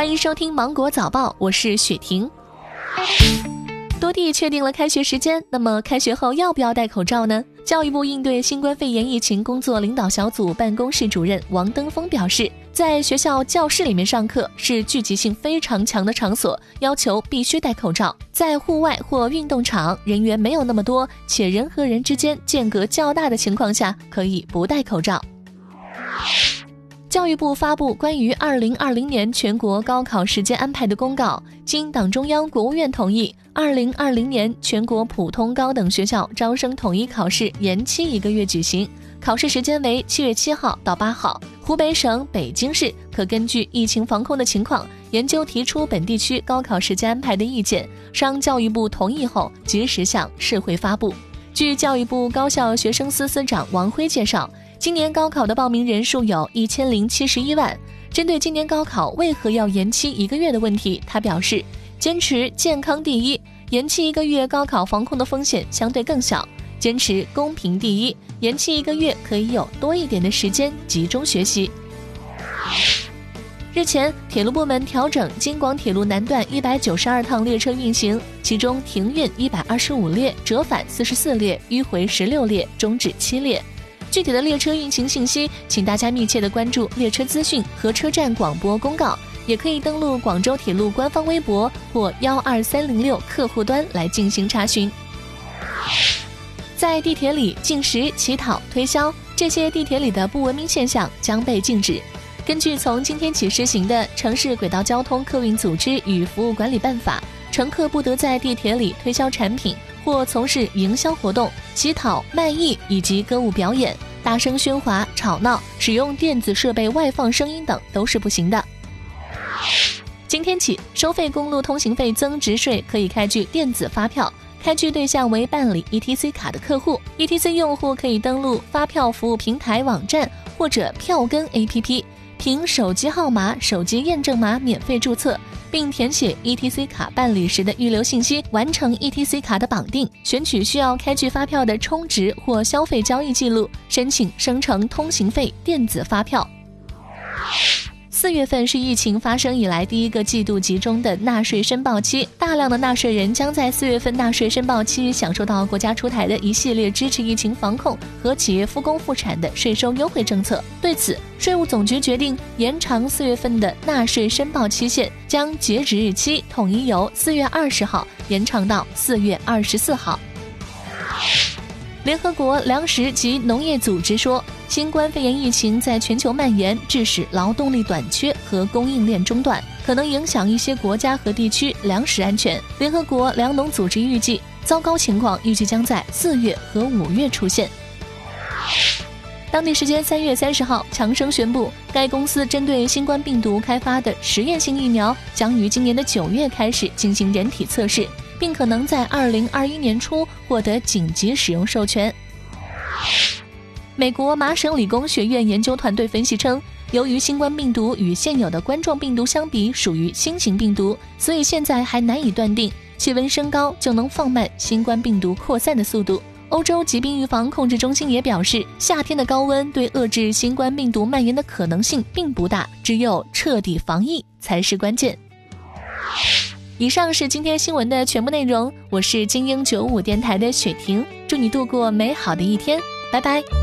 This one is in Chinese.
欢迎收听《芒果早报》，我是雪婷。多地确定了开学时间，那么开学后要不要戴口罩呢？教育部应对新冠肺炎疫情工作领导小组办公室主任王登峰表示，在学校教室里面上课是聚集性非常强的场所，要求必须戴口罩。在户外或运动场，人员没有那么多，且人和人之间间隔较大的情况下，可以不戴口罩。教育部发布关于二零二零年全国高考时间安排的公告，经党中央、国务院同意，二零二零年全国普通高等学校招生统一考试延期一个月举行，考试时间为七月七号到八号。湖北省、北京市可根据疫情防控的情况，研究提出本地区高考时间安排的意见，商教育部同意后，及时向社会发布。据教育部高校学生司司长王辉介绍。今年高考的报名人数有一千零七十一万。针对今年高考为何要延期一个月的问题，他表示，坚持健康第一，延期一个月，高考防控的风险相对更小；坚持公平第一，延期一个月可以有多一点的时间集中学习。日前，铁路部门调整京广铁路南段一百九十二趟列车运行，其中停运一百二十五列，折返四十四列，迂回十六列，终止七列。具体的列车运行信息，请大家密切的关注列车资讯和车站广播公告，也可以登录广州铁路官方微博或幺二三零六客户端来进行查询。在地铁里进食、乞讨、推销这些地铁里的不文明现象将被禁止。根据从今天起施行的《城市轨道交通客运组织与服务管理办法》，乘客不得在地铁里推销产品。或从事营销活动、乞讨、卖艺以及歌舞表演、大声喧哗、吵闹、使用电子设备外放声音等都是不行的。今天起，收费公路通行费增值税可以开具电子发票，开具对象为办理 ETC 卡的客户。ETC 用户可以登录发票服务平台网站或者票根 APP，凭手机号码、手机验证码免费注册。并填写 ETC 卡办理时的预留信息，完成 ETC 卡的绑定，选取需要开具发票的充值或消费交易记录，申请生成通行费电子发票。四月份是疫情发生以来第一个季度集中的纳税申报期，大量的纳税人将在四月份纳税申报期享受到国家出台的一系列支持疫情防控和企业复工复产的税收优惠政策。对此，税务总局决定延长四月份的纳税申报期限，将截止日期统一由四月二十号延长到四月二十四号。联合国粮食及农业组织说，新冠肺炎疫情在全球蔓延，致使劳动力短缺和供应链中断，可能影响一些国家和地区粮食安全。联合国粮农组织预计，糟糕情况预计将在四月和五月出现。当地时间三月三十号，强生宣布，该公司针对新冠病毒开发的实验性疫苗将于今年的九月开始进行人体测试。并可能在二零二一年初获得紧急使用授权。美国麻省理工学院研究团队分析称，由于新冠病毒与现有的冠状病毒相比属于新型病毒，所以现在还难以断定气温升高就能放慢新冠病毒扩散的速度。欧洲疾病预防控制中心也表示，夏天的高温对遏制新冠病毒蔓延的可能性并不大，只有彻底防疫才是关键。以上是今天新闻的全部内容，我是精英九五电台的雪婷，祝你度过美好的一天，拜拜。